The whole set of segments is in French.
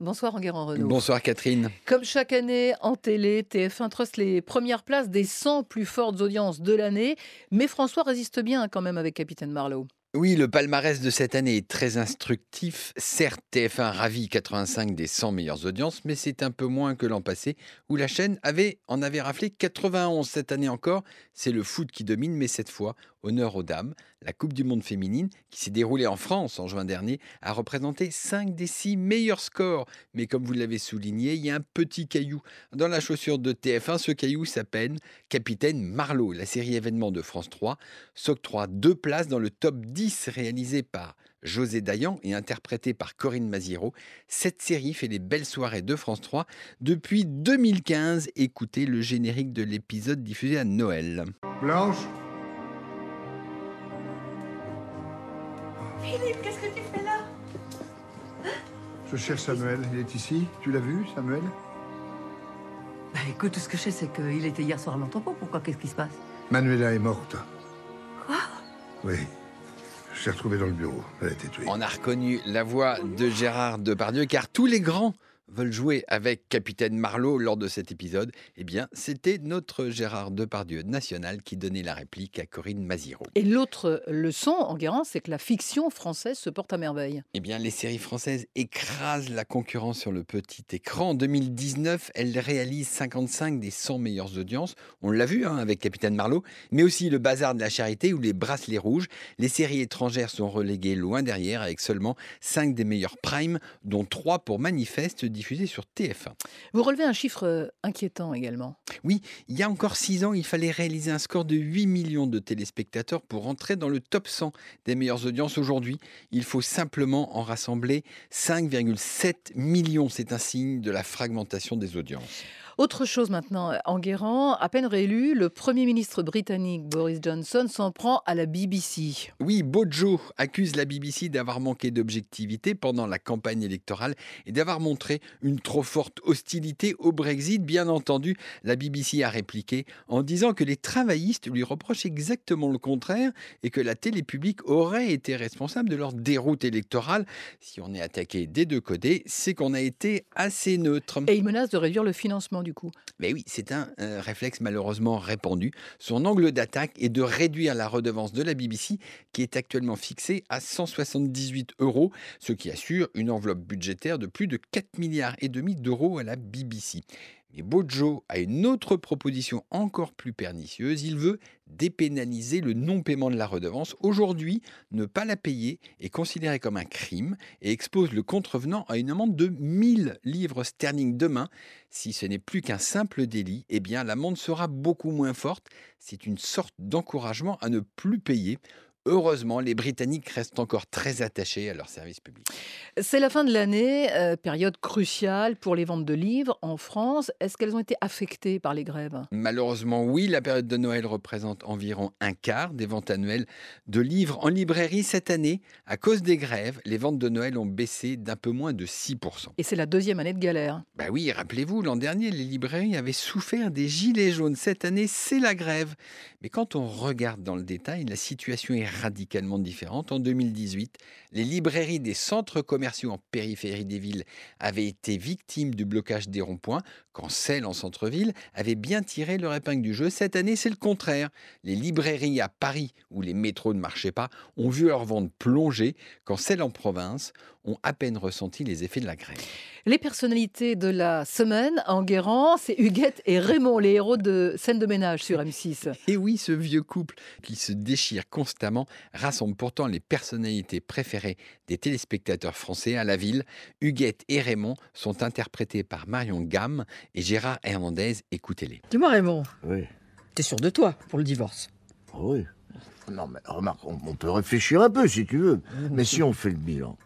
Bonsoir Enguerrand Renault. Bonsoir Catherine. Comme chaque année en télé, TF1 trust les premières places des 100 plus fortes audiences de l'année. Mais François résiste bien quand même avec Capitaine Marlowe. Oui, le palmarès de cette année est très instructif. Certes, TF1 ravit 85 des 100 meilleures audiences, mais c'est un peu moins que l'an passé, où la chaîne avait, en avait raflé 91 cette année encore. C'est le foot qui domine, mais cette fois, honneur aux dames. La Coupe du Monde féminine, qui s'est déroulée en France en juin dernier, a représenté 5 des 6 meilleurs scores. Mais comme vous l'avez souligné, il y a un petit caillou dans la chaussure de TF1. Ce caillou s'appelle Capitaine Marlowe. La série événement de France 3 s'octroie deux places dans le top 10 réalisé par José Dayan et interprété par Corinne Maziero. Cette série fait les belles soirées de France 3 depuis 2015. Écoutez le générique de l'épisode diffusé à Noël. Blanche Philippe, qu'est-ce que tu fais là? Je cherche Samuel. Il est ici. Tu l'as vu, Samuel? Bah écoute, tout ce que je sais, c'est qu'il était hier soir à l'entrepôt. Pourquoi? Qu'est-ce qui se passe? Manuela est morte. Quoi? Oui. Je l'ai retrouvée dans le bureau. Elle a été tuée. On a reconnu la voix de Gérard Depardieu car tous les grands veulent jouer avec Capitaine Marlowe lors de cet épisode, eh bien, c'était notre Gérard Depardieu national qui donnait la réplique à Corinne Maziro. Et l'autre leçon, Enguerrand, c'est que la fiction française se porte à merveille. Eh bien, les séries françaises écrasent la concurrence sur le petit écran. En 2019, elles réalisent 55 des 100 meilleures audiences. On l'a vu hein, avec Capitaine Marlowe, mais aussi Le Bazar de la Charité ou Les Bracelets Rouges. Les séries étrangères sont reléguées loin derrière avec seulement 5 des meilleurs primes, dont 3 pour Manifeste diffusé sur TF1. Vous relevez un chiffre euh, inquiétant également. Oui, il y a encore 6 ans, il fallait réaliser un score de 8 millions de téléspectateurs pour entrer dans le top 100 des meilleures audiences. Aujourd'hui, il faut simplement en rassembler 5,7 millions. C'est un signe de la fragmentation des audiences. Autre chose maintenant, Enguerrand, à peine réélu, le Premier ministre britannique Boris Johnson s'en prend à la BBC. Oui, Bojo accuse la BBC d'avoir manqué d'objectivité pendant la campagne électorale et d'avoir montré une trop forte hostilité au Brexit. Bien entendu, la BBC a répliqué en disant que les travaillistes lui reprochent exactement le contraire et que la télé publique aurait été responsable de leur déroute électorale. Si on est attaqué des deux côtés, c'est qu'on a été assez neutre. Et il menace de réduire le financement du Mais oui, c'est un euh, réflexe malheureusement répandu. Son angle d'attaque est de réduire la redevance de la BBC, qui est actuellement fixée à 178 euros, ce qui assure une enveloppe budgétaire de plus de 4 milliards et demi d'euros à la BBC. Mais Bojo a une autre proposition encore plus pernicieuse. Il veut dépénaliser le non-paiement de la redevance. Aujourd'hui, ne pas la payer est considéré comme un crime et expose le contrevenant à une amende de 1000 livres sterling demain. Si ce n'est plus qu'un simple délit, eh bien l'amende sera beaucoup moins forte. C'est une sorte d'encouragement à ne plus payer. Heureusement, les Britanniques restent encore très attachés à leur service public. C'est la fin de l'année, euh, période cruciale pour les ventes de livres en France. Est-ce qu'elles ont été affectées par les grèves? Malheureusement, oui. La période de Noël représente environ un quart des ventes annuelles de livres en librairie cette année. À cause des grèves, les ventes de Noël ont baissé d'un peu moins de 6%. Et c'est la deuxième année de galère. Bah oui, rappelez-vous, l'an dernier, les librairies avaient souffert des gilets jaunes. Cette année, c'est la grève. Mais quand on regarde dans le détail, la situation est radicalement différente. En 2018, les librairies des centres commerciaux en périphérie des villes avaient été victimes du blocage des ronds-points, quand celles en centre-ville avaient bien tiré leur épingle du jeu. Cette année, c'est le contraire. Les librairies à Paris, où les métros ne marchaient pas, ont vu leur vente plonger, quand celles en province ont à peine ressenti les effets de la grève. Les personnalités de la semaine en Guérant, c'est Huguette et Raymond, les héros de scène de ménage sur M6. Et oui, ce vieux couple qui se déchire constamment rassemble pourtant les personnalités préférées des téléspectateurs français à la ville. Huguette et Raymond sont interprétés par Marion Gamme et Gérard Hernandez. Écoutez-les. Dis-moi Raymond, Oui. t'es sûr de toi pour le divorce? Ah oui. Non, mais remarque, on, on peut réfléchir un peu si tu veux. Mais si on fait le bilan,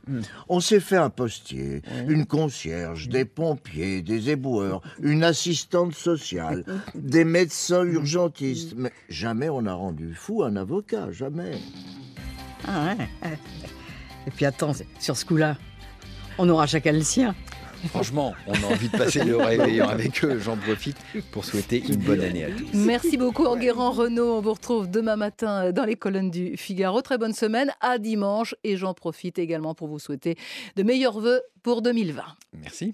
on s'est fait un postier, une concierge, des pompiers, des éboueurs, une assistante sociale, des médecins urgentistes. Mais jamais on a rendu fou un avocat, jamais. Ah ouais Et puis attends, sur ce coup-là, on aura chacun le sien. Franchement, on a envie de passer le réveillon avec eux. J'en profite pour souhaiter une bonne année à tous. Merci beaucoup Enguerrand Renaud. On vous retrouve demain matin dans les colonnes du Figaro. Très bonne semaine, à dimanche. Et j'en profite également pour vous souhaiter de meilleurs vœux pour 2020. Merci.